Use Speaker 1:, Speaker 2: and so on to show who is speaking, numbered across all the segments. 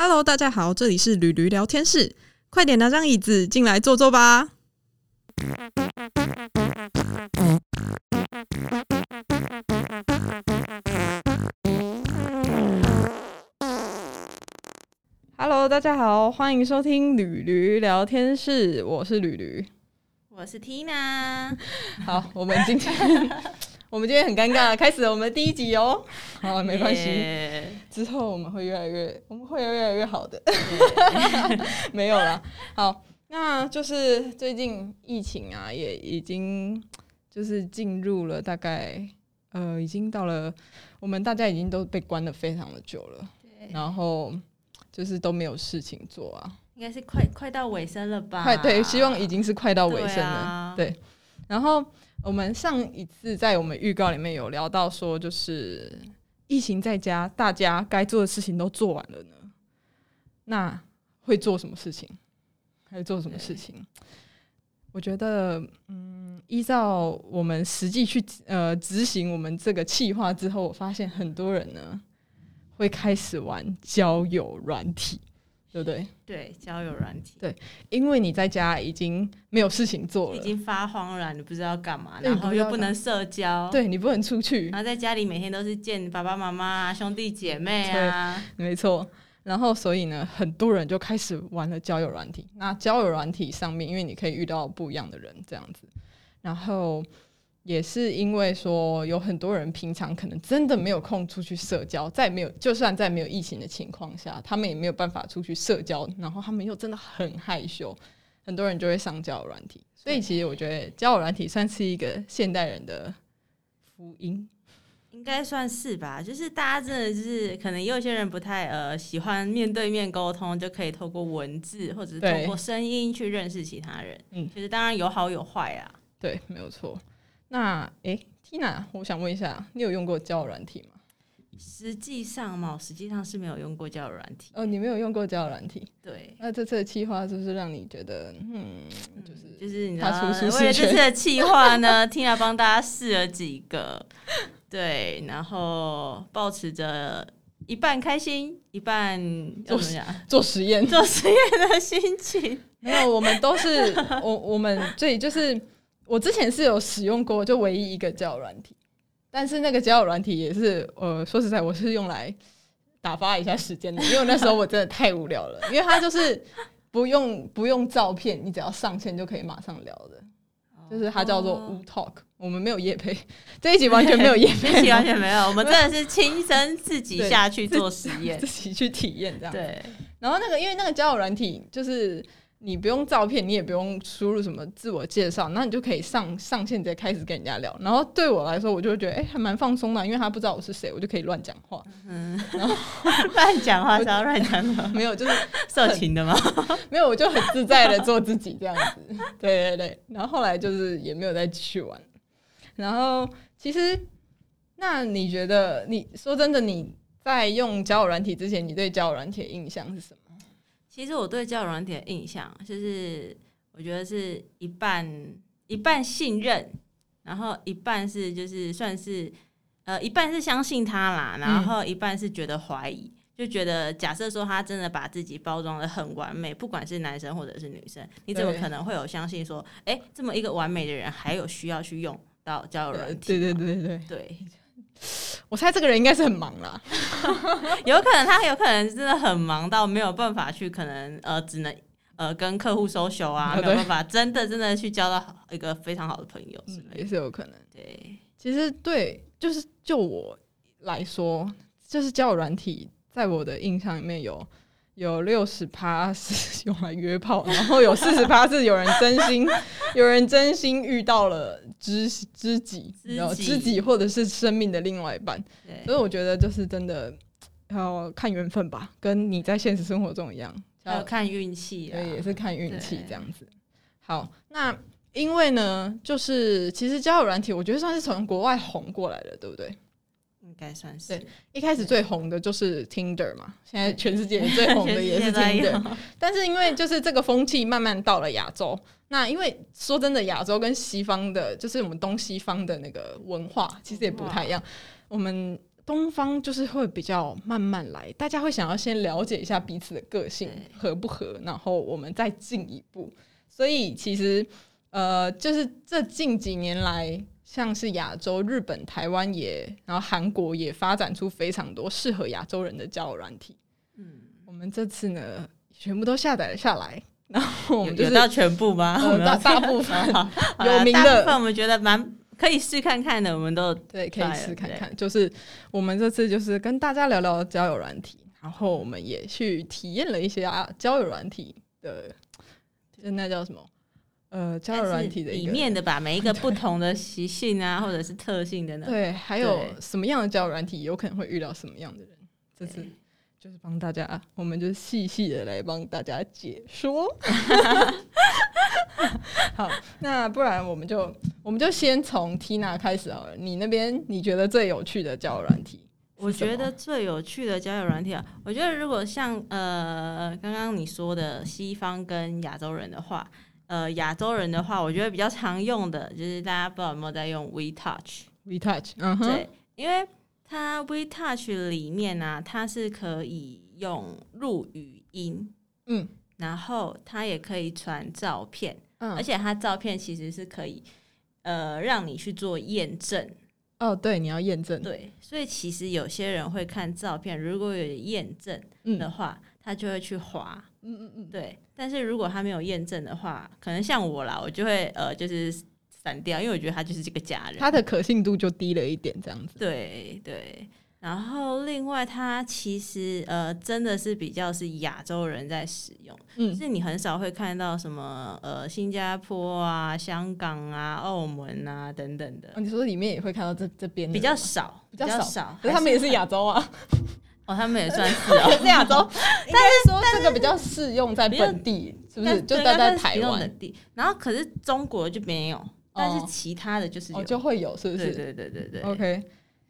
Speaker 1: Hello，大家好，这里是驴驴聊天室，快点拿张椅子进来坐坐吧。Hello，大家好，欢迎收听驴驴聊天室，我是驴驴。
Speaker 2: 我是 Tina，
Speaker 1: 好，我们今天 我们今天很尴尬，开始我们第一集哦。好，没关系，
Speaker 2: 耶
Speaker 1: 之后我们会越来越，我们会越来越好的。没有啦，好，那就是最近疫情啊，也已经就是进入了大概呃，已经到了我们大家已经都被关了非常的久了，然后就是都没有事情做啊，
Speaker 2: 应该是快快到尾声了吧？
Speaker 1: 快对，希望已经是快到尾声
Speaker 2: 对
Speaker 1: 了，
Speaker 2: 啊
Speaker 1: 对。然后我们上一次在我们预告里面有聊到说，就是疫情在家，大家该做的事情都做完了呢，那会做什么事情？还做什么事情？我觉得，嗯，依照我们实际去呃执行我们这个计划之后，我发现很多人呢会开始玩交友软体，对不对？
Speaker 2: 对，交友软体对
Speaker 1: 因为你在家已经没有事情做了，
Speaker 2: 已经发慌了，你不知道干嘛，
Speaker 1: 对
Speaker 2: 然后又不能社交，，
Speaker 1: 对你不能出去，
Speaker 2: 然后在家里每天都是见爸爸妈妈啊、兄弟姐妹啊，
Speaker 1: 没错。然后所以呢，很多人就开始玩了交友软体。那交友软体上面，因为你可以遇到不一样的人，这样子。然后也是因为说，有很多人平常可能真的没有空出去社交，在没有就算在没有疫情的情况下，他们也没有办法出去社交，然后他们又真的很害羞，很多人就会上交友软体。所以其实我觉得交友软体算是一个现代人的福音。
Speaker 2: 应该算是吧。就是大家真的就是可能也有些人不太呃喜欢面对面沟通，就可以透过文字或者是
Speaker 1: 对
Speaker 2: 透过声音去认识其他人。
Speaker 1: 嗯
Speaker 2: 其实当然有好有坏啊。
Speaker 1: 对，没有错。那诶 t i n a 我想问一下，你有用过交友软体吗？
Speaker 2: 实际上嘛，实际上是没有用过交友软体。
Speaker 1: 哦，你没有用过交友软体，
Speaker 2: 对，
Speaker 1: 那这次的计划是不是让你觉得，嗯，就是
Speaker 2: 就是你知道，
Speaker 1: 踏出舒适
Speaker 2: 为了这
Speaker 1: 圈
Speaker 2: 次的计 划呢，Tina 帮大家试了几个，对，然后保持着一半开心，一半
Speaker 1: 做实验？
Speaker 2: 做实验的心情。
Speaker 1: 没有，我们都是我我们这就是我之前是有使用过，就唯一一个交友软体，但是那个交友软体也是，呃，说实在，我是用来打发一下时间的，因为那时候我真的太无聊了，因为它就是不用不用照片，你只要上线就可以马上聊的。就是它叫做
Speaker 2: 哦
Speaker 1: Wu Talk，我们没有夜配，这一集完全没有夜
Speaker 2: 这
Speaker 1: 一
Speaker 2: 集完全没有，我们真的是亲身自己下去做实验
Speaker 1: 自。己去体验这样。
Speaker 2: 对，
Speaker 1: 然后那个因为那个交友软体就是你不用照片，你也不用输入什么自我介绍，那你就可以上上线直接开始跟人家聊。然后对我来说，我就会觉得哎、还蛮放松的，因为他不知道我是谁，我就可以乱讲话。
Speaker 2: 嗯乱讲话是要乱讲话，
Speaker 1: 没有，就是
Speaker 2: 色情的吗？
Speaker 1: 没有，我就很自在的做自己这样子。对对对，然后后来就是也没有再继续玩。然后其实，那你觉得，你说真的，你在用交友软体之前，你对交友软体的印象是什么？
Speaker 2: 其实我对交友软体的印象，就是我觉得是一半一半信任，然后一半是就是算是呃一半是相信他啦，然后一半是觉得怀疑。就觉得，假设说他真的把自己包装的很完美，不管是男生或者是女生，你怎么可能会有相信说，哎、这么一个完美的人，还有需要去用到交友
Speaker 1: 呃
Speaker 2: 软体？
Speaker 1: 对对对对对，
Speaker 2: 对，
Speaker 1: 我猜这个人应该是很忙啦。
Speaker 2: 有可能他有可能真的很忙到没有办法去，可能呃只能呃跟客户 social 啊，没有办法真的真的去交到一个非常好的朋友之类
Speaker 1: 也。是有可能。
Speaker 2: 对，
Speaker 1: 其实对，就是就我来说，就是交友软体，在我的印象里面有有六十趴是 用来约炮，然后有四十趴是有人真心有人真心遇到了知知己，然后知己或者是生命的另外一半，所，以我觉得就是真的要看缘分吧，跟你在现实生活中一样，
Speaker 2: 要看运气啊
Speaker 1: 对，，也是看运气这样子。好，那因为呢，就是其实交友软体，我觉得算是从国外红过来的，对不对？
Speaker 2: 应该算是
Speaker 1: 对一开始最红的就是 Tinder 嘛，现在全世界最红的也是 Tinder。但是因为就是这个风气慢慢到了亚洲，那因为说真的，亚洲跟西方的，就是我们东西方的那个文化其实也不太一样。我们东方就是会比较慢慢来，大家会想要先了解一下彼此的个性合不合，然后我们再进一步。所以其实呃，就是这近几年来，像是亚洲、日本、台湾也，然后韩国也发展出非常多适合亚洲人的交友软体。
Speaker 2: 嗯，
Speaker 1: 我们这次呢，全部都下载了下来，然后我们就是
Speaker 2: 有有到全部吗？
Speaker 1: 呃
Speaker 2: 我们
Speaker 1: 大大部分 有名的
Speaker 2: 大部分我们觉得蛮可以试看看的，我们都
Speaker 1: 对，可以试看看。就是我们这次就是跟大家聊聊交友软体，然后我们也去体验了一些啊交友软体的，就那叫什么？呃，交友软体的一
Speaker 2: 里面的吧，每一个 不同的习性啊，或者是特性的呢。
Speaker 1: 对，还有什么样的交友软体有可能会遇到什么样的人？这
Speaker 2: 是
Speaker 1: 就是帮大家，我们就细细的来帮大家解说。好，那不然我们就我们就先从 Tina 开始好了。你那边你觉得最有趣的交友软体？
Speaker 2: 我觉得最有趣的交友软体啊，我觉得如果像呃刚刚你说的西方跟亚洲人的话，呃亚洲人的话，我觉得比较常用的就是大家不知道有没有在用
Speaker 1: WeTouch，WeTouch，嗯哼，
Speaker 2: 对，因为它 WeTouch 里面呢、它是可以用录语音，
Speaker 1: 嗯。
Speaker 2: 然后它也可以传照片，
Speaker 1: 嗯，
Speaker 2: 而且它照片其实是可以呃让你去做验证。
Speaker 1: 哦，对，你要验证，
Speaker 2: 对，所以其实有些人会看照片，如果有验证
Speaker 1: 嗯。
Speaker 2: 的话，他就会去划。
Speaker 1: 嗯嗯嗯，
Speaker 2: 对，但是如果他没有验证的话，可能像我啦，我就会呃，就是删掉，因为我觉得他就是这个假人。
Speaker 1: 他的可信度就低了一点，这样子。
Speaker 2: 对对，然后另外他其实呃，真的是比较是亚洲人在使用，
Speaker 1: 嗯
Speaker 2: 就是你很少会看到什么呃新加坡啊、香港啊、澳门啊等等的
Speaker 1: 哦，你说里面也会看到这这边
Speaker 2: 比较少，
Speaker 1: 比较少
Speaker 2: 少，
Speaker 1: 可是他们也是亚洲啊，
Speaker 2: 哦，他们也算是 哦，
Speaker 1: 也是亚洲。应该说这个比较适用在本地，是不是？就待在台湾
Speaker 2: 本地，然后可是中国就没有，但是
Speaker 1: 哦
Speaker 2: 其他的就是
Speaker 1: 就会有，是不
Speaker 2: 对
Speaker 1: 是
Speaker 2: 对对对对。
Speaker 1: ？OK。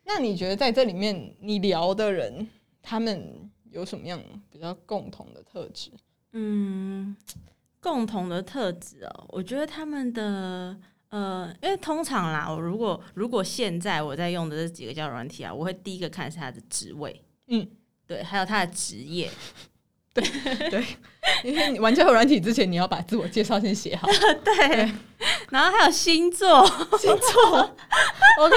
Speaker 1: 那你觉得在这里面你聊的人，他们有什么样比较共同的特质？
Speaker 2: 嗯，共同的特质哦，我觉得他们的呃，因为通常啦，我如果如果现在我在用的这几个交友软体啊，我会第一个看是他的职位，
Speaker 1: 嗯，
Speaker 2: 对，还有他的职业，
Speaker 1: 因为你玩交友软体之前，你要把自我介绍先写好。
Speaker 2: 对，然后还有星座，
Speaker 1: 星座，OK，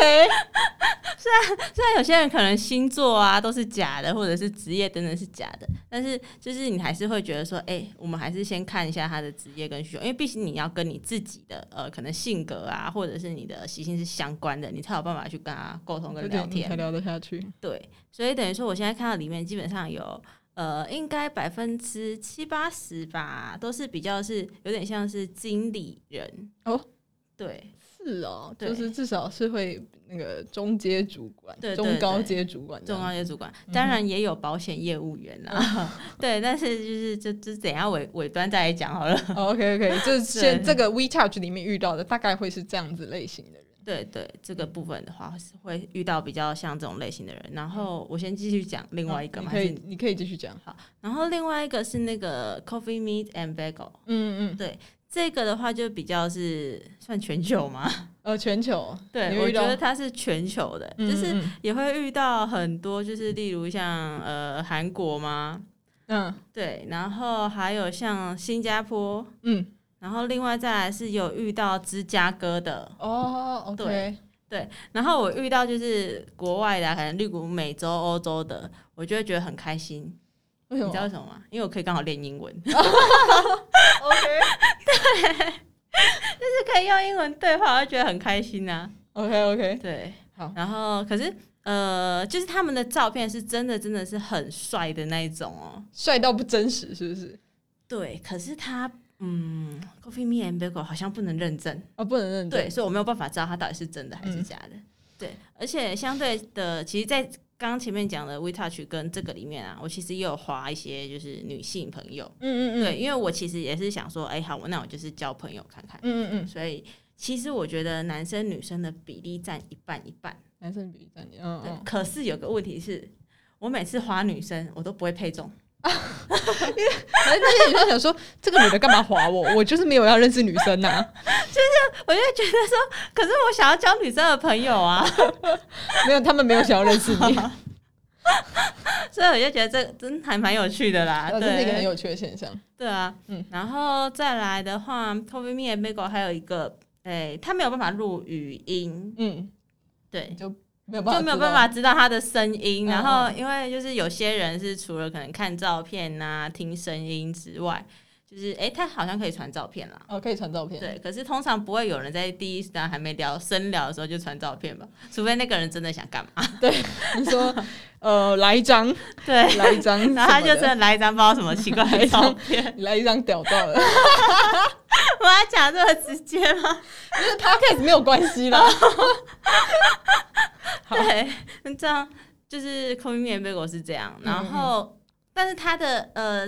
Speaker 2: 虽然虽然有些人可能星座啊都是假的，或者是职业等等是假的，但是就是你还是会觉得说，哎、我们还是先看一下他的职业跟需求，因为毕竟你要跟你自己的呃可能性格啊，或者是你的习性是相关的，你才有办法去跟他沟通跟聊天
Speaker 1: 才。聊得下去。
Speaker 2: 对，所以等于说我现在看到里面基本上有。呃，应该百分之七八十吧，都是比较是有点像是经理人
Speaker 1: 哦。
Speaker 2: 对，
Speaker 1: 是哦，
Speaker 2: 对
Speaker 1: 就是至少是会那个中阶主管、
Speaker 2: 对对
Speaker 1: 中高阶主管
Speaker 2: 中，高阶主管，
Speaker 1: 嗯
Speaker 2: 当然也有保险业务员啦。对，但是就是就就等一下尾尾端再来讲好了。
Speaker 1: 哦 OK OK，就是 先这个 WeChat 里面遇到的大概会是这样子类型的人。
Speaker 2: 对对，这个部分的话是会遇到比较像这种类型的人。然后我先继续讲另外一个嘛，
Speaker 1: 嗯你可以你可以继续讲。
Speaker 2: 好然后另外一个是那个 Coffee Meet and Bagel，
Speaker 1: 嗯嗯，对
Speaker 2: 这个的话就比较是算全球吗。
Speaker 1: 呃，全球
Speaker 2: 对，我觉得它是全球的，
Speaker 1: 嗯
Speaker 2: 就是
Speaker 1: 嗯。
Speaker 2: 也会遇到很多，就是例如像呃韩国嘛，
Speaker 1: 嗯。
Speaker 2: 对，然后还有像新加坡，
Speaker 1: 嗯
Speaker 2: 然后另外再来是有遇到芝加哥的，
Speaker 1: 哦，OK，
Speaker 2: 对然后我遇到就是国外的啊，可能例如美洲、欧洲的，我就会觉得很开心。
Speaker 1: 为什么
Speaker 2: 你知道为什么吗？因为我可以刚好练英文？
Speaker 1: OK
Speaker 2: 是可以用英文对话，我就觉得很开心呐、
Speaker 1: OK OK，
Speaker 2: 对，
Speaker 1: 好
Speaker 2: 然后可是呃，就是他们的照片是真的真的是很帅的那一种哦。
Speaker 1: 帅到不真实，是不是？
Speaker 2: 对，可是他嗯，Coffee Me and Bagel 好像不能认证。
Speaker 1: 哦，不能认证。
Speaker 2: 对，所以我没有办法知道它到底是真的还是
Speaker 1: 嗯
Speaker 2: 假的。对，而且相对的，其实，在刚刚前面讲的 WeTouch 跟这个里面啊，我其实也有划一些就是女性朋友。
Speaker 1: 嗯嗯嗯，
Speaker 2: 对，因为我其实也是想说，哎、好，那我就是交朋友看看。
Speaker 1: 嗯嗯嗯，
Speaker 2: 所以其实我觉得男生女生的比例占一半一半。
Speaker 1: 男生比例占你，嗯
Speaker 2: 对，
Speaker 1: 嗯，
Speaker 2: 可是有个问题是，我每次划女生，我都不会配中。
Speaker 1: 因为反正那些女生想说，这个女的干嘛划我？我就是没有要认识女生呐、就是
Speaker 2: 我就觉得说，可是我想要交女生的朋友啊，
Speaker 1: 没有，他们没有想要认识你，
Speaker 2: 所以我就觉得这真还蛮有趣的啦。
Speaker 1: 这是一个很，有趣的现象。
Speaker 2: 对啊，
Speaker 1: 嗯
Speaker 2: 然后再来的话，Toby Me and Bagel 还有一个，哎、他没有办法录语音，
Speaker 1: 嗯，
Speaker 2: 对，
Speaker 1: 就没有办法，
Speaker 2: 就没有办法。知道他的声音。
Speaker 1: 嗯
Speaker 2: 然后
Speaker 1: 嗯
Speaker 2: 因为就是有些人是除了可能看照片呐、听声音之外，就是哎、他好像可以传照片啦。
Speaker 1: 哦，可以传照片。
Speaker 2: 对，可是通常不会有人在第一时段还没聊深聊的时候就传照片吧，除非那个人真的想干嘛。
Speaker 1: 对你说，呃，来一张，
Speaker 2: 对，
Speaker 1: 来一张
Speaker 2: 然后他就真的来一张不知道什么奇怪的照片。
Speaker 1: 来一张屌照的，
Speaker 2: 我要讲这么直接吗？
Speaker 1: 就是 podcast 没有关系啦。
Speaker 2: 对，那这样就是 c o m e Me Bagel 是这样，
Speaker 1: 嗯
Speaker 2: 然后、但是它的呃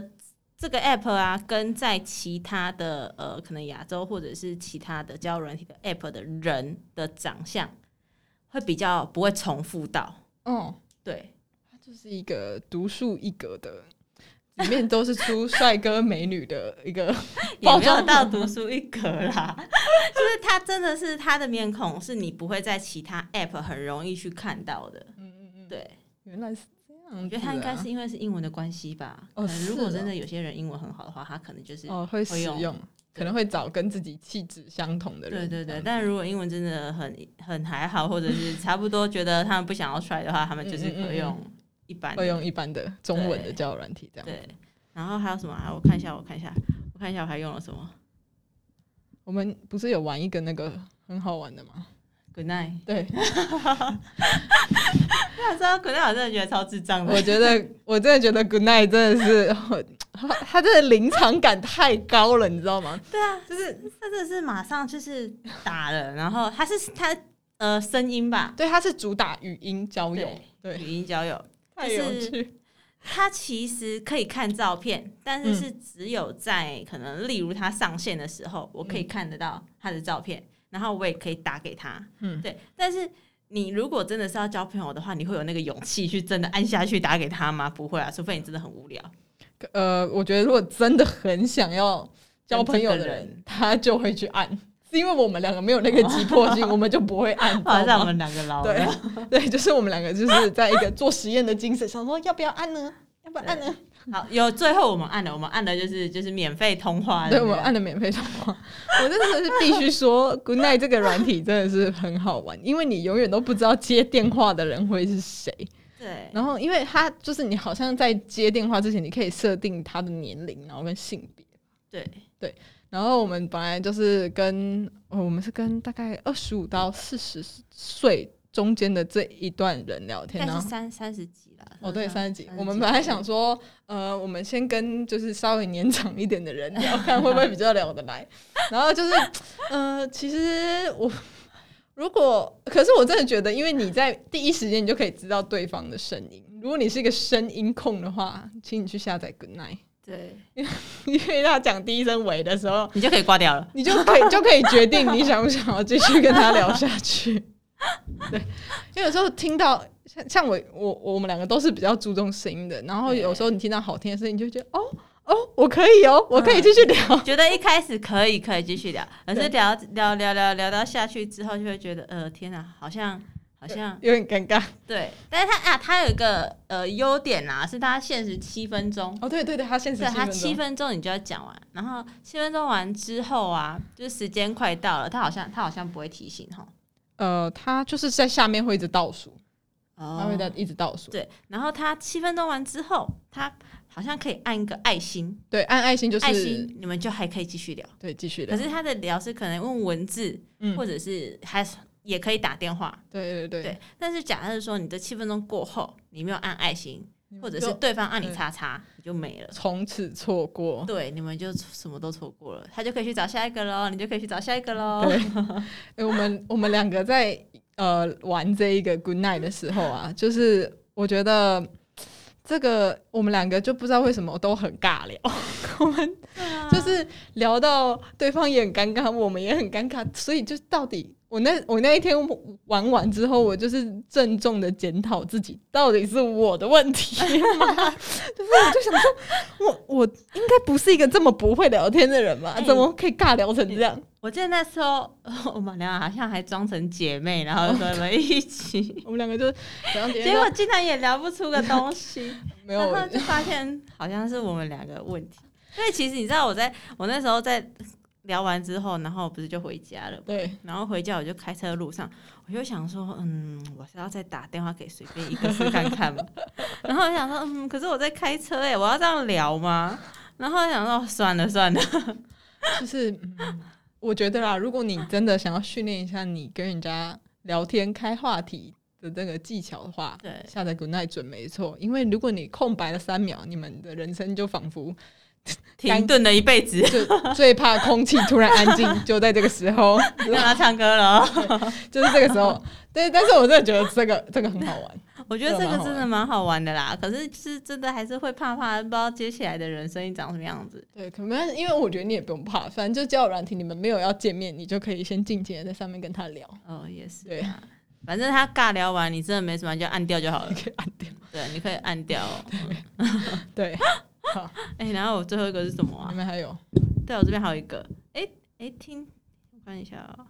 Speaker 2: 这个 app 啊，跟在其他的呃可能亚洲或者是其他的交友软体的 app 的人的长相会比较不会重复到，
Speaker 1: 嗯，
Speaker 2: 对，
Speaker 1: 它就是一个独树一格的，里面都是出帅哥美女的一个
Speaker 2: 也没有到独树一格啦，就是他真的是他的面孔是你不会在其他 app 很容易去看到的，
Speaker 1: 嗯嗯嗯，
Speaker 2: 对。
Speaker 1: 原来是这样啊。
Speaker 2: 我觉得他应该是因为是英文的关系吧。
Speaker 1: 哦
Speaker 2: 可能如果真的有些人英文很好的话，他可能就是、
Speaker 1: 哦，会使
Speaker 2: 用
Speaker 1: 用，可能会找跟自己气质相同的人。
Speaker 2: 对对对。但如果英文真的很很还好，或者是差不多觉得他们不想要 try 的话，他们就是可以用一般
Speaker 1: 会用一般的中文的
Speaker 2: 对
Speaker 1: 交友软体这样。
Speaker 2: 对。然后还有什么啊？我看一下，我看一下，我看一下我还用了什么。
Speaker 1: 我们不是有玩一个那个很好玩的吗
Speaker 2: ？Good night，
Speaker 1: 对，
Speaker 2: 那知道 Good night，我真的觉得超智障的。
Speaker 1: 我觉得我真的觉得 Good Night 真的是，他他真的临场感太高了，你知道吗？
Speaker 2: 对啊，就是他真的是马上就是打了，然后他是他呃声音吧，
Speaker 1: 对，他是主打语音交友，对，
Speaker 2: 语音交友，
Speaker 1: 太有
Speaker 2: 就是
Speaker 1: 趣。
Speaker 2: 他其实可以看照片，但是
Speaker 1: 嗯
Speaker 2: 是只有在可能例如他上线的时候，我可以看得到他的照片，然后我也可以打给他。
Speaker 1: 嗯
Speaker 2: 对。但是你如果真的是要交朋友的话，你会有那个勇气去真的按下去打给他吗？不会啊，除非你真的很无聊。
Speaker 1: 呃，我觉得如果真的很想要交朋友的人，他就会去按，是因为我们两个没有那个急迫性，我们就不会按，
Speaker 2: 好
Speaker 1: 知道吗
Speaker 2: 像我们两个老
Speaker 1: 对。对，就是我们两个就是在一个做实验的精神，想说要不要按呢？要不要按呢？
Speaker 2: 好，有最后我们按了，我们按的就是就是免费通话
Speaker 1: 对，我们按的免费通话。我真的是必须说，Good Night 这个软体真的是很好玩，因为你永远都不知道接电话的人会是谁。
Speaker 2: 对
Speaker 1: 然后，因为他就是你好像在接电话之前，你可以设定他的年龄，然后跟性别。
Speaker 2: 对对
Speaker 1: 然后我们本来就是跟、哦我们是跟大概二十五到四十岁中间的这一段人聊天，
Speaker 2: 应该
Speaker 1: 然后
Speaker 2: 是三三十几了。
Speaker 1: 哦，对，三十几。我们本来想说，呃，我们先跟就是稍微年长一点的人聊，看会不会比较聊得来。然后就是，呃，其实我 如果，可是我真的觉得，因为你在第一时间你就可以知道对方的声音。如果你是一个声音控的话，请你去下载 Good Night，
Speaker 2: 对，
Speaker 1: 因为他讲第一声喂的时候，
Speaker 2: 你就可以挂掉了。
Speaker 1: 你就可以就可以决定你想不想要继续跟他聊下去。对，因为有时候听到像像我我我们两个都是比较注重声音的，然后有时候你听到好听的声音，你就觉得哦哦，我可以哦，我可以继续聊。
Speaker 2: 觉得一开始可以可以继续聊，可是聊聊聊聊聊到下去之后，就会觉得呃天哪，好像好像
Speaker 1: 有点尴尬。
Speaker 2: 对，但是他啊，他有一个呃优点啊，是他限时七分钟。
Speaker 1: 哦，对对对，他限时七分钟，
Speaker 2: 七分钟你就要讲完，然后七分钟完之后啊，就是时间快到了，他好像他好像不会提醒哈。
Speaker 1: 呃，他就是在下面会一直倒数，
Speaker 2: 哦。
Speaker 1: 他会在一直倒数，
Speaker 2: 对，然后他七分钟完之后，他好像可以按一个爱心，
Speaker 1: 对，按爱心就是
Speaker 2: 爱心你们就还可以继续聊。
Speaker 1: 对继续聊。
Speaker 2: 可，是他的聊是可能用文字，
Speaker 1: 嗯。
Speaker 2: 或者是还是也可以打电话，
Speaker 1: 对对对。
Speaker 2: 对，但是假设说你的七分钟过后，你没有按爱心，或者是对方按你叉叉，你就没了。
Speaker 1: 从此错过。
Speaker 2: 对，你们就什么都错过了，他就可以去找下一个喽，你就可以去找下一个喽。
Speaker 1: 对，哎、我们我们两个在呃玩这一个 Good Night 的时候啊，就是我觉得这个我们两个就不知道为什么都很尬聊，我们就是聊到对方也很尴尬，我们也很尴尬，所以就到底我那我那一天玩完之后，我就是郑重的检讨自己，到底是我的问题吗？就是我就想说，我我应该不是一个这么不会聊天的人吧？怎么可以尬聊成这样？
Speaker 2: 我记得那时候 我们俩好像还装成姐妹，然后我们一起，
Speaker 1: 我们两个就
Speaker 2: 结果竟然也聊不出个东西，
Speaker 1: 没有，
Speaker 2: 就发现好像是我们两个问题。因为其实你知道，我在我那时候在。聊完之后，然后不是就回家了？
Speaker 1: 对。
Speaker 2: 然后回家我就开车路上，我就想说，嗯，我是要再打电话给随便一个试看看吗？然后我想说，嗯，可是我在开车哎，我要这样聊吗？然后想说，算了算了。
Speaker 1: 就是，我觉得啦，如果你真的想要训练一下你跟人家聊天开话题的这个技巧的话，
Speaker 2: 对，
Speaker 1: 下载 Good Night 准没错。因为如果你空白了三秒，你们的人生就仿佛。
Speaker 2: 停顿了一辈子，
Speaker 1: 就最怕空气突然安静，就在这个时候
Speaker 2: 让他唱歌了，
Speaker 1: 就是这个时候。对，但是我真的觉得这个这个很好玩，
Speaker 2: 我觉得这个真的蛮好玩的啦。可是是真的还是会怕怕，不知道接下来的人声音长什么样子。
Speaker 1: 对，可能因为我觉得你也不用怕，反正就交友软体，你们没有要见面，你就可以先静静的在上面跟他聊。
Speaker 2: 哦，也是，
Speaker 1: 对，
Speaker 2: 反正他尬聊完，你真的没什么，就按掉就好了，
Speaker 1: 可以按掉。
Speaker 2: 对，你可以按掉。
Speaker 1: 对。
Speaker 2: 好，哎，然后我最后一个是什么啊？
Speaker 1: 里面还有，
Speaker 2: 对我这边还有一个，哎哎，听，我看一下啊，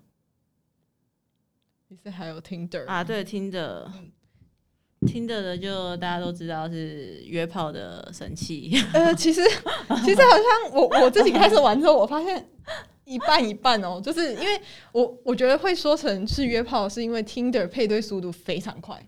Speaker 1: 其实还有 Tinder
Speaker 2: 啊，对，听的，听的的就大家都知道是约炮的神器。
Speaker 1: 呃，其实其实好像我我自己开始玩之后，我发现一半一半哦，就是因为我我觉得会说成是约炮，是因为听的配对速度非常快。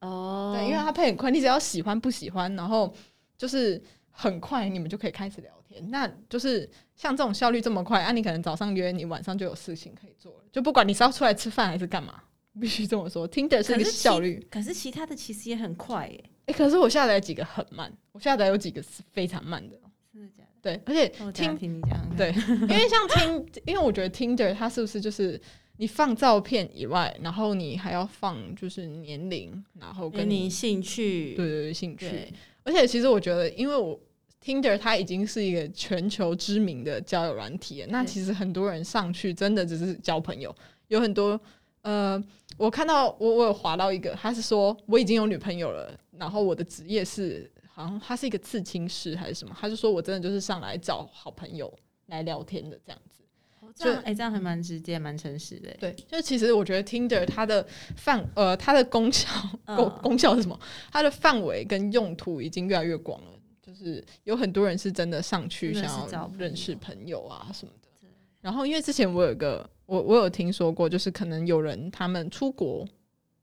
Speaker 2: 哦，
Speaker 1: 对，因为它配很快，你只要喜欢不喜欢，然后就是。很快你们就可以开始聊天，那就是像这种效率这么快啊！你可能早上约你，晚上就有事情可以做了，就不管你是要出来吃饭还是干嘛，必须这么说。听的是一个效率，
Speaker 2: 可是其他的其实也很快耶。
Speaker 1: 哎，可是我下载几个很慢，我下载有几个是非常慢的。
Speaker 2: 真的假的？
Speaker 1: 对，而且
Speaker 2: 听听你讲，
Speaker 1: 对，因为像听，因为我觉得听的它是不是就是你放照片以外，然后你还要放就是年龄，然后跟
Speaker 2: 你兴趣，
Speaker 1: 对对对，兴趣。而且其实我觉得，因为我。Tinder 它已经是一个全球知名的交友软体，那其实很多人上去真的只是交朋友。有很多呃，我看到我我有划到一个，他是说我已经有女朋友了，然后我的职业是好像他是一个刺青师还是什么，他就说我真的就是上来找好朋友来聊天的这样子。
Speaker 2: 这样哎，这样还蛮直接、蛮诚实的。
Speaker 1: 对，就其实我觉得 Tinder 它的范呃它的功效功功效是什么？它的范围跟用途已经越来越广了。就是有很多人是真的上去想要认识朋友啊什么的，然后因为之前我有个我我有听说过，就是可能有人他们出国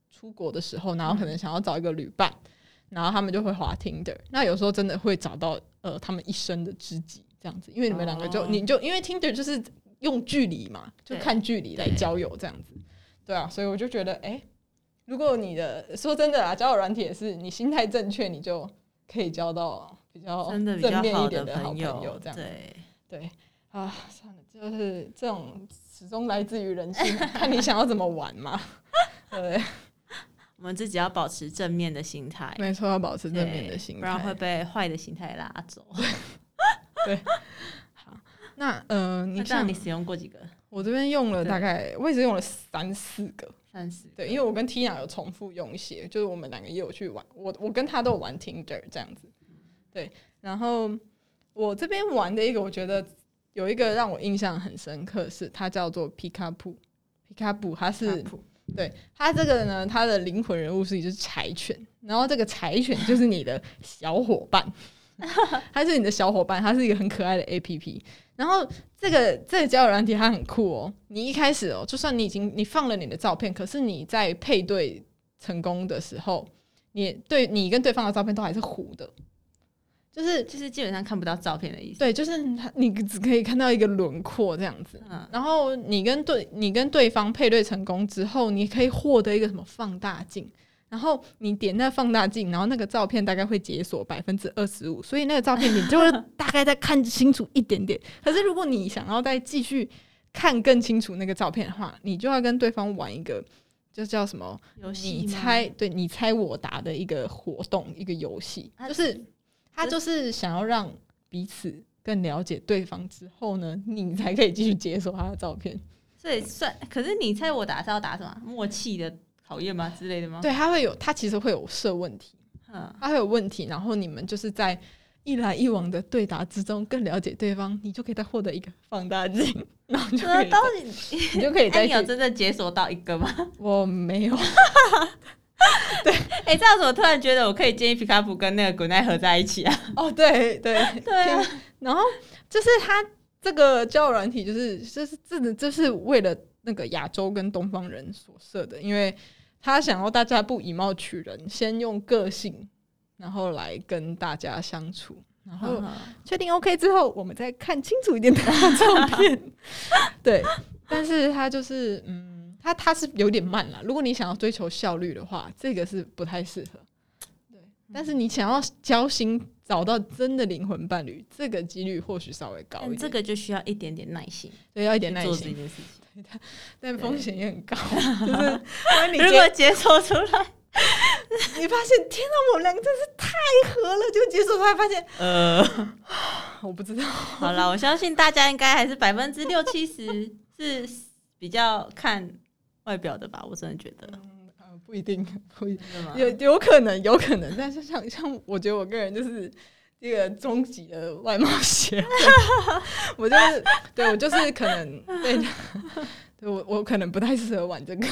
Speaker 1: 出国的时候，然后可能想要找一个旅伴，然后他们就会滑 Tinder，那有时候真的会找到呃他们一生的知己这样子，因为你们两个就你就因为 Tinder 就是用距离嘛，就看距离来交友这样子，对啊，所以我就觉得哎，如果你的说真的啊，交友软体也是你心态正确，你就可以交到。比较
Speaker 2: 真的比较
Speaker 1: 好的
Speaker 2: 朋
Speaker 1: 友，这样
Speaker 2: 对。
Speaker 1: 对。啊，算了，就是这种始终来自于人性，看你想要怎么玩嘛。对，
Speaker 2: 我们自己要保持正面的心态，
Speaker 1: 没错，要保持正面的心态，
Speaker 2: 不然会被坏的心态拉走。
Speaker 1: 对，好，那呃，你
Speaker 2: 这样你使用过几个？
Speaker 1: 我这边用了大概，我也是用了三四个，
Speaker 2: 三四。
Speaker 1: 对，因为我跟 Tina 有重复用一些，就是我们两个也有去玩，我我跟他都有玩 Tinder 这样子。对，然后我这边玩的一个，我觉得有一个让我印象很深刻，是它叫做皮卡布，皮卡布，它是对它这个呢，它的灵魂人物是一只柴犬，然后这个柴犬就是你的小伙伴，它是你的小伙伴，它是一个很可爱的 A P P，然后这个这个交友软体它很酷哦，你一开始哦，就算你已经你放了你的照片，可是你在配对成功的时候，你对你跟对方的照片都还是糊的。就是
Speaker 2: 就是基本上看不到照片的意思。
Speaker 1: 对，就是你只可以看到一个轮廓这样子。嗯。然后你跟对你跟对方配对成功之后，你可以获得一个什么放大镜。然后你点那放大镜，然后那个照片大概会解锁百分之二十五，所以那个照片你就会大概再看清楚一点点。可是如果你想要再继续看更清楚那个照片的话，你就要跟对方玩一个，就叫什么
Speaker 2: 游戏？
Speaker 1: 你猜，对你猜我答的一个活动，一个游戏，就是。他就是想要让彼此更了解对方之后呢，你才可以继续解锁他的照片。
Speaker 2: 所以算，可是你猜我答是要答什么默契的考验吗之类的吗？
Speaker 1: 对，他会有，他其实会有设问题，
Speaker 2: 嗯，
Speaker 1: 他会有问题，然后你们就是在一来一往的对答之中更了解对方，你就可以再获得一个放大镜，然后就可以
Speaker 2: 到底
Speaker 1: 你就可以。
Speaker 2: 你有真的解锁到一个吗？
Speaker 1: 我没有，对
Speaker 2: 哎，这样子我突然觉得我可以建议皮卡普跟那个古奈合在一起啊。
Speaker 1: 哦，对对
Speaker 2: 对啊，
Speaker 1: 然后就是他这个交友软体，就是就是真的就是为了那个亚洲跟东方人所设的，因为他想要大家不以貌取人，先用个性，然后来跟大家相处，然后
Speaker 2: 嗯
Speaker 1: 确定 OK 之后，我们再看清楚一点的照片。对，但是他就是嗯，他他是有点慢啦。如果你想要追求效率的话，这个是不太适合。对，但是你想要交心，找到真的灵魂伴侣，这个几率或许稍微高一点。
Speaker 2: 但这个就需要一点点耐心，
Speaker 1: 对要一点耐
Speaker 2: 做这
Speaker 1: 心，
Speaker 2: 件事情。
Speaker 1: 但风险也很高。就是
Speaker 2: 如果解锁出来，
Speaker 1: 你发现天哪，我们两个真是太合了，就结束出来发现
Speaker 2: 呃，
Speaker 1: 我不知道。
Speaker 2: 好了，我相信大家应该还是百分之六七十是比较看外表的吧，我真的觉得。
Speaker 1: 不一定，不一有有可能，有可能，但是像像我觉得我个人就是一个终极的外貌协会，我就是对我就是可能对对我我可能不太适合玩这个，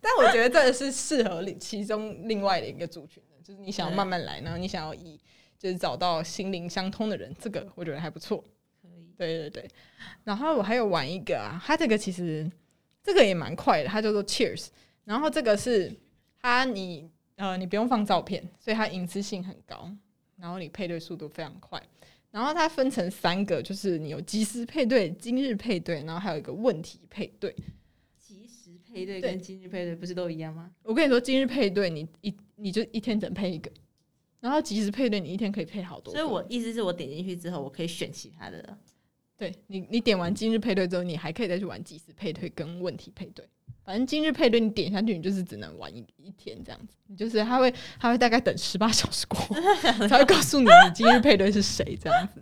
Speaker 1: 但我觉得这个是适合另其中另外的一个族群的，就是你想要慢慢来，然后你想要以就是找到心灵相通的人，这个我觉得还不错。
Speaker 2: 可以，
Speaker 1: 对对对，然后我还有玩一个啊，它这个其实这个也蛮快的，它叫做 Cheers。然后这个是它你呃你不用放照片，所以它隐私性很高，然后你配对速度非常快。然后它分成三个，就是你有即时配对、今日配对，然后还有一个问题配对。
Speaker 2: 即时配对
Speaker 1: 对
Speaker 2: 跟今日配对不是都一样吗？
Speaker 1: 我跟你说，今日配对你一你就一天只能配一个，然后即时配对你一天可以配好多。
Speaker 2: 所以我意思是我点进去之后，我可以选其他的。
Speaker 1: 对你，你点完今日配对之后，你还可以再去玩即时配对跟问题配对。反正今日配对你点下去，你就是只能玩一一天这样子。你就是他会他会大概等十八 小时过后，才会告诉你你今日配对是谁这样子。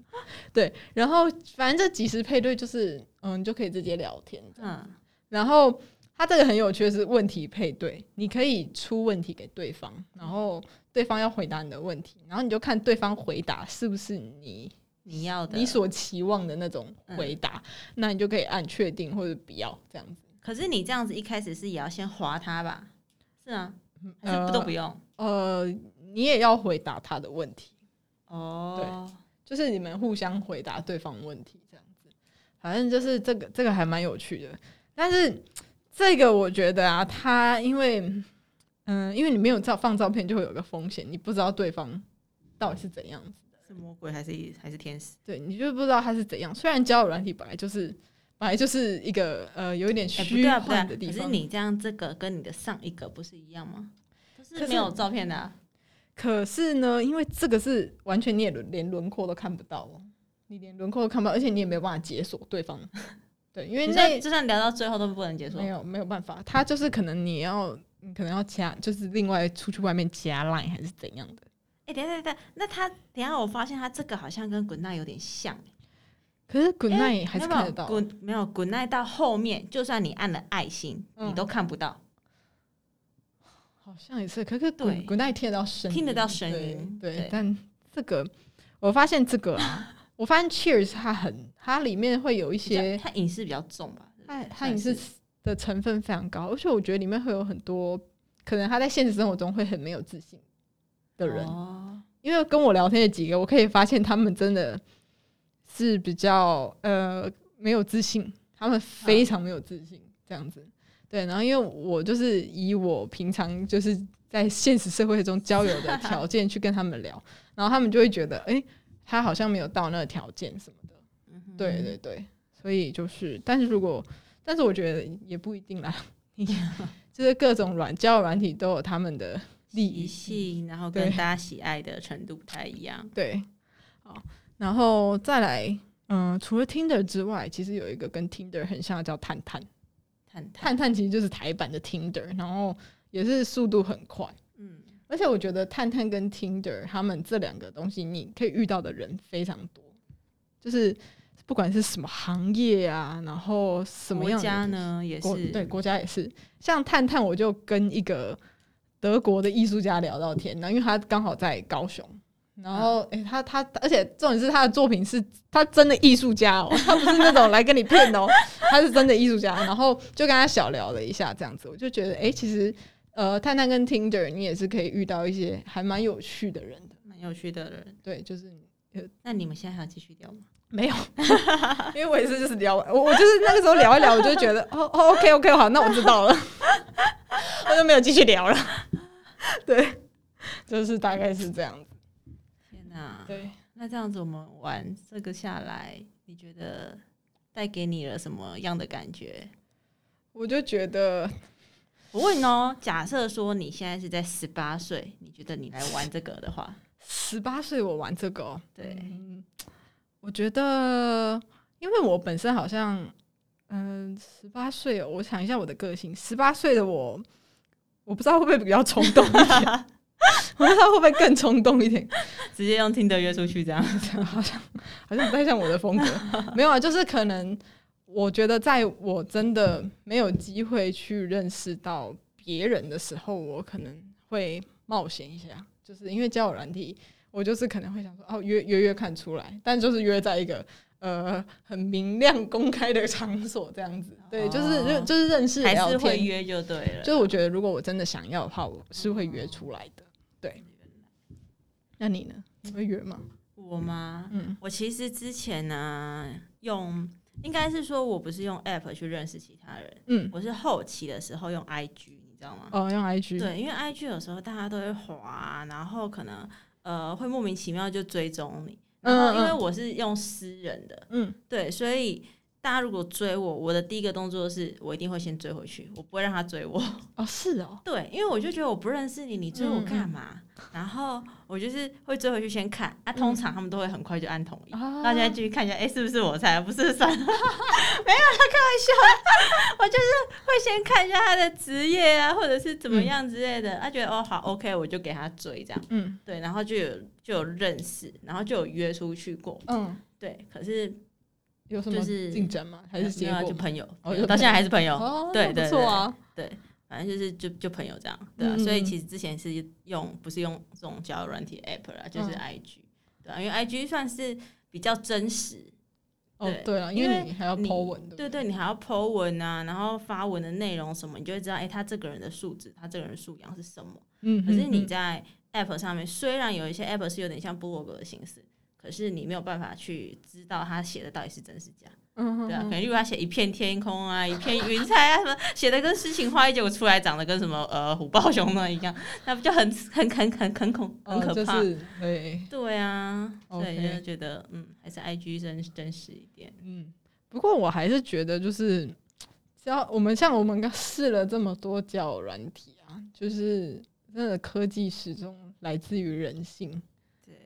Speaker 1: 对，然后反正这即时配对就是嗯，你就可以直接聊天这样。
Speaker 2: 嗯，
Speaker 1: 然后它这个很有趣的是问题配对，你可以出问题给对方，然后对方要回答你的问题，然后你就看对方回答是不是你
Speaker 2: 你要的。
Speaker 1: 你所期望的那种回答，那你就可以按确定或者不要这样子。
Speaker 2: 可是你这样子一开始是也要先划他吧？是啊，还是都不用？
Speaker 1: 呃，你也要回答他的问题，
Speaker 2: 哦，对
Speaker 1: 就是你们互相回答对方问题这样子。反正就是这个这个还蛮有趣的，但是这个我觉得啊，他因为嗯，因为你没有照放照片，就会有个风险，你不知道对方到底是怎样子的。
Speaker 2: 是魔鬼还是还是天使？
Speaker 1: 对，你就不知道他是怎样。虽然交友软体本来就是本来就是一个呃有一点虚。幻的地方，
Speaker 2: 可是你这样这个跟你的上一个不是一样吗？都
Speaker 1: 可是
Speaker 2: 是没有照片的啊。
Speaker 1: 可是呢，因为这个是完全你也连轮廓都看不到哦，你连轮廓都看不到，而且你也没有办法解锁对方。对，因为那
Speaker 2: 就算聊到最后都不能解锁
Speaker 1: 没。有没有办法，他就是可能你要你可能要加，就是另外出去外面加 line 还是怎样的。
Speaker 2: 哎、等一下等下，那他等下我发现他这个好像跟滚蛋有点像。
Speaker 1: 可是 Good
Speaker 2: 哎
Speaker 1: night 还是看得到，
Speaker 2: 滚没有滚奈到后面，就算你按了爱心，
Speaker 1: 嗯
Speaker 2: 你都看不到。
Speaker 1: 好像也是。可是 Good
Speaker 2: 对
Speaker 1: Good night 听得到声音，
Speaker 2: 听得到声音
Speaker 1: 对，
Speaker 2: 对
Speaker 1: 但这个我发现这个啊，我发现 Cheers 它很，它里面会有一些
Speaker 2: 它影视比较重吧？
Speaker 1: 它它
Speaker 2: 算
Speaker 1: 隐私的成分非常高，而且我觉得里面会有很多可能他在现实生活中会很没有自信的人，
Speaker 2: 哦，
Speaker 1: 因为跟我聊天的几个，我可以发现他们真的是比较呃没有自信，他们非常没有自信这样子。对，然后因为我就是以我平常就是在现实社会中交友的条件去跟他们聊，然后他们就会觉得，哎、他好像没有到那个条件什么的。
Speaker 2: 嗯
Speaker 1: 对对对，所以就是，但是如果，但是我觉得也不一定啦，就是各种软交友软体都有他们的利益
Speaker 2: 性，然后跟大家喜爱的程度不太一样。
Speaker 1: 对，好，然后再来，嗯、除了 Tinder 之外，其实有一个跟 Tinder 很像的叫探探，
Speaker 2: 探探，
Speaker 1: 其实就是台版的 Tinder，然后也是速度很快，
Speaker 2: 嗯，
Speaker 1: 而且我觉得探探跟 Tinder 他们这两个东西，你可以遇到的人非常多，就是不管是什么行业啊，然后什么
Speaker 2: 国
Speaker 1: 样的
Speaker 2: 家呢也是
Speaker 1: 国对国家也是，像探探，我就跟一个德国的艺术家聊到天，然后因为他刚好在高雄，然后诶、他他而且重点是他的作品是他真的艺术家哦，他不是那种来跟你骗的哦，他是真的艺术家，然后就跟他小聊了一下，这样子，我就觉得诶、其实呃，探探跟 Tinder 你也是可以遇到一些还蛮有趣的人的，
Speaker 2: 蛮有趣的人。
Speaker 1: 对，就是
Speaker 2: 那你们现在还要继续聊吗？
Speaker 1: 没有，因为我也是就是聊，我我就是那个时候聊一聊，我就觉得哦哦 OK OK 好，那我知道了，我就没有继续聊了。对，就是大概是这样子。
Speaker 2: 天哪！
Speaker 1: 对，
Speaker 2: 那这样子我们玩这个下来，你觉得带给你了什么样的感觉？
Speaker 1: 我就觉得
Speaker 2: 我问哦，假设说你现在是在十八岁，你觉得你来玩这个的话，
Speaker 1: 十八岁我玩这个、哦，
Speaker 2: 对，
Speaker 1: 嗯，我觉得因为我本身好像，嗯、十八岁，我想一下我的个性，十八岁的我，我不知道会不会比较冲动一点。我不知道会不会更冲动一点，
Speaker 2: 直接用听的约出去这样。
Speaker 1: 好像好像不太像我的风格。没有啊，就是可能我觉得在我真的没有机会去认识到别人的时候，我可能会冒险一下，就是因为交友软体，我就是可能会想说哦约约约看出来，但就是约在一个。呃，很明亮、公开的场所这样子，对，就是就
Speaker 2: 哦
Speaker 1: 就是认识
Speaker 2: 还是会约就对了。
Speaker 1: 就是我觉得如果我真的想要的话，我是会约出来的。对，那你呢？你会约吗？
Speaker 2: 我吗？
Speaker 1: 嗯
Speaker 2: 我其实之前呢、用，应该是说我不是用 App 去认识其他人，
Speaker 1: 嗯，
Speaker 2: 我是后期的时候用 IG，你知道吗？
Speaker 1: 哦，用 IG，
Speaker 2: 对，因为 IG 有时候大家都会滑，然后可能呃会莫名其妙就追踪你，然后因为
Speaker 1: 嗯嗯
Speaker 2: 我是用私人的，
Speaker 1: 嗯
Speaker 2: 对，所以大家如果追我，我的第一个动作是我一定会先追回去，我不会让他追我。
Speaker 1: 哦，是哦，
Speaker 2: 对，因为我就觉得我不认识你，你追我干嘛？然后我就是会追回去先看，啊，通常他们都会很快就按同意。
Speaker 1: 啊
Speaker 2: 大家继续看一下，哎、是不是我猜？不是，算了，没有啦，开玩笑。我就是会先看一下他的职业啊，或者是怎么样之类的。他、觉得哦好，OK，我就给他追这样。
Speaker 1: 嗯
Speaker 2: 对，然后就有就有认识，然后就有约出去过。
Speaker 1: 嗯，
Speaker 2: 对，可是
Speaker 1: 有什么
Speaker 2: 就是
Speaker 1: 进展吗？还是结果？
Speaker 2: 就朋友，到现在还是朋友。对对
Speaker 1: 不错啊，
Speaker 2: 反正就是就就朋友这样，对啊，所以其实之前是用不是用这种交友软体 app 啦，就是
Speaker 1: 嗯
Speaker 2: IG，、对啊，因为 IG 算是比较真实，对
Speaker 1: 哦对了，因
Speaker 2: 因为
Speaker 1: 为你还要
Speaker 2: 你
Speaker 1: po 文，
Speaker 2: 对对，你还要 po 文啊，然后发文的内容什么，你就会知道，哎、他这个人的素质，他这个人素养是什么。
Speaker 1: 嗯，
Speaker 2: 可是你
Speaker 1: 嗯
Speaker 2: 在 app 上面，虽然有一些 app 是有点像 blog 的形式，可是你没有办法去知道他写的到底是真是假。对啊，可能如果他写一片天空啊，一片云彩啊，什么写的跟诗情画意，结果出来长得跟什么呃虎豹熊那一样，那不就很很很很很恐很可怕？
Speaker 1: 对，
Speaker 2: 对啊，所以
Speaker 1: OK
Speaker 2: 就觉得嗯，还是 IG 真真实一点。
Speaker 1: 嗯，不过我还是觉得就是，只要我们像我们刚试了这么多交友软体啊，就是真的科技始终来自于人性。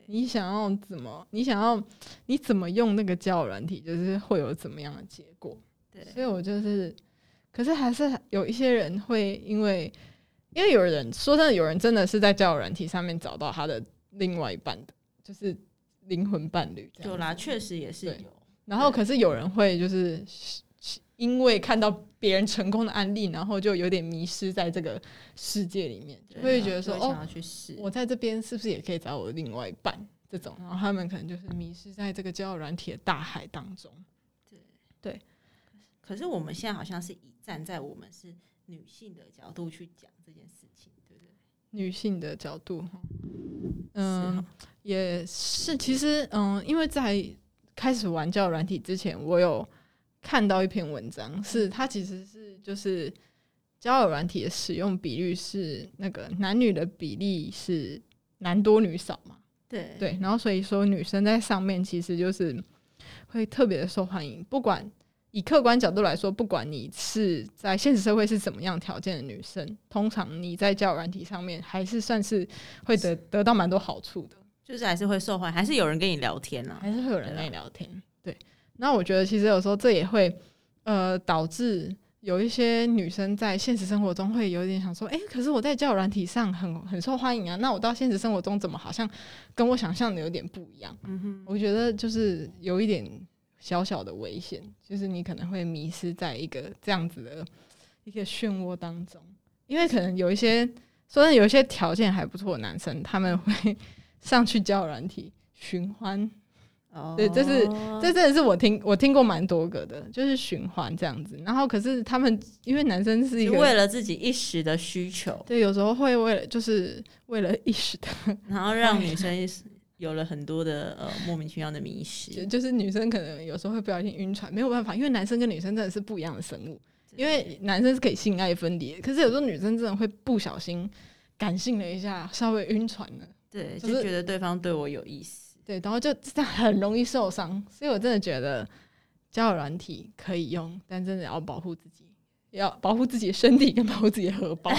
Speaker 2: 对，
Speaker 1: 你想要怎么，你想要你怎么用那个交友软体，就是会有怎么样的结果。
Speaker 2: 对，
Speaker 1: 所以我就是，可是还是有一些人会因为，因为有人说真的，有人真的是在交友软体上面找到他的另外一半的，就是灵魂伴侣。
Speaker 2: 有啦，确实也是有。
Speaker 1: 然后可是有人会就是因为看到别人成功的案例，然后就有点迷失在这个世界里面，就
Speaker 2: 对
Speaker 1: 会觉得说
Speaker 2: 想要去试。
Speaker 1: 我在这边是不是也可以找我的另外一半？这种，然后他们可能就是迷失在这个交友软体的大海当中。
Speaker 2: 对对可是我们现在好像是以站在我们是女性的角度去讲这件事情，对不对？
Speaker 1: 女性的角度，嗯，也是。其实，嗯，因为在开始玩交友软体之前，我有看到一篇文章，是它其实是就是交友软体的使用比率是那个男女的比例是男多女少嘛，
Speaker 2: 对。
Speaker 1: 对，然后所以说女生在上面其实就是会特别的受欢迎，不管以客观角度来说，不管你是在现实社会是怎么样条件的女生，通常你在交友软体上面还是算是会得得到蛮多好处的，
Speaker 2: 就是还是会受欢迎，还是有人跟你聊天啊。
Speaker 1: 还是会有人跟你聊天。对，那我觉得其实有时候这也会呃导致。有一些女生在现实生活中会有点想说，诶，可是我在交友软体上很很受欢迎啊，那我到现实生活中怎么好像跟我想象的有点不一样？
Speaker 2: 嗯哼，
Speaker 1: 我觉得就是有一点小小的危险，就是你可能会迷失在一个这样子的一个漩涡当中，因为可能有一些，虽然有一些条件还不错的男生，他们会 上去交友软体寻欢。
Speaker 2: 哦
Speaker 1: 对这是这真的是我听我听过蛮多个的，就是循环这样子。然后可是他们因为男生是一个
Speaker 2: 为了自己一时的需求，
Speaker 1: 对，有时候会为了就是为了一时的，
Speaker 2: 然后让女生有了很多的呃莫名其妙的迷
Speaker 1: 就
Speaker 2: 失。
Speaker 1: 就是女生可能有时候会不小心晕船，没有办法，因为男生跟女生真的是不一样的生物。因为男生是可以性爱分离，可是有时候女生真的会不小心感性了一下，稍微晕船了。
Speaker 2: 对，
Speaker 1: 就
Speaker 2: 就觉得对方对我有意思。
Speaker 1: 对，然后就这样很容易受伤，所以我真的觉得交友软体可以用，但真的要保护自己，要保护自己的身体跟保护自己的荷包，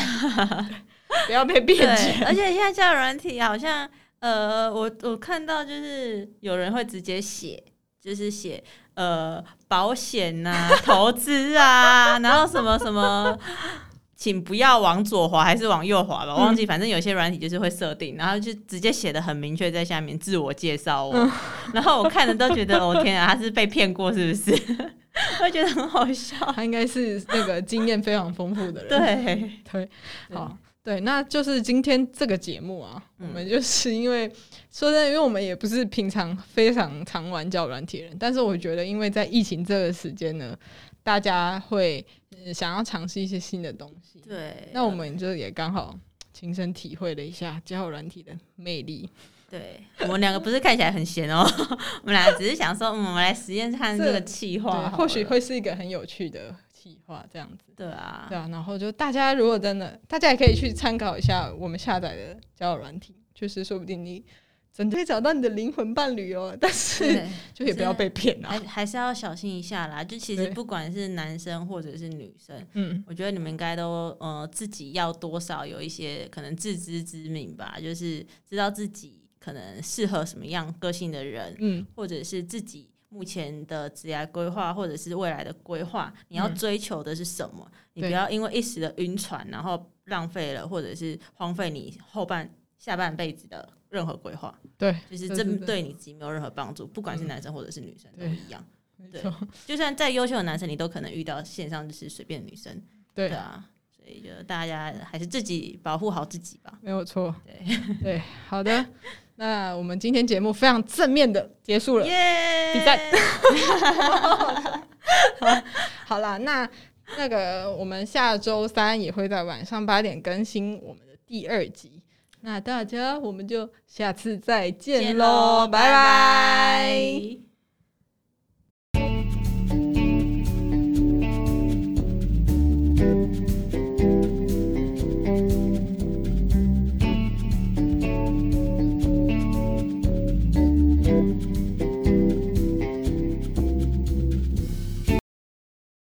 Speaker 1: 不要被骗
Speaker 2: 对，
Speaker 1: 钱。
Speaker 2: 而且现在交友软体好像，呃，我我看到就是有人会直接写，就是写呃保险呐、投资啊，然后什么什么。请不要往左滑还是往右滑吧，我忘记，反正有些软体就是会设定，然后就直接写的很明确在下面自我介绍哦，然后我看着都觉得，哦天啊，他是被骗过是不是？我觉得很好笑。
Speaker 1: 他应该是那个经验非常丰富的人。
Speaker 2: 对，
Speaker 1: 对，好，对，那就是今天这个节目啊，我们就是因为说真的，因为我们也不是平常非常常玩交软体的人，但是我觉得，因为在疫情这个时间呢，大家会、呃想要尝试一些新的东西。
Speaker 2: 对，
Speaker 1: 那我们就也刚好亲身体会了一下交友软体的魅力。
Speaker 2: 对我们两个不是看起来很闲哦，我们俩只是想说，嗯，我们来实验看这个气
Speaker 1: 对，
Speaker 2: 话，
Speaker 1: 或许会是一个很有趣的企划，这样子。
Speaker 2: 对啊
Speaker 1: 对，啊，然后就大家如果真的，大家也可以去参考一下我们下载的交友软体，就是说不定你真的会找到你的灵魂伴侣哦。但是，就也不要被骗
Speaker 2: 还
Speaker 1: 啊。
Speaker 2: 还是要小心一下啦。就其实不管是男生或者是女生，
Speaker 1: 嗯，
Speaker 2: 我觉得你们应该都呃自己要多少有一些可能自知之明吧，就是知道自己可能适合什么样个性的人，
Speaker 1: 嗯，
Speaker 2: 或者是自己目前的职业规划，或者是未来的规划，你要
Speaker 1: 嗯
Speaker 2: 追求的是什么？你不要因为一时的晕船，然后浪费了，或者是荒废你后半下半辈子的任何规划，
Speaker 1: 对，
Speaker 2: 就是这对你自己没有任何帮助，不管是
Speaker 1: 嗯
Speaker 2: 男生或者是女生都一样。对就算再优秀的男生，你都可能遇到线上就是随便的女生，
Speaker 1: 对
Speaker 2: 对，啊。所以就大家还是自己保护好自己吧。
Speaker 1: 没有错。
Speaker 2: 对，
Speaker 1: 对，好的，那我们今天节目非常正面的结束了。
Speaker 2: 耶！
Speaker 1: 比赞好啦，那那个我们下周三也会在晚上八点更新我们的第二集。那大家我们就下次再见喽，拜。拜
Speaker 2: 拜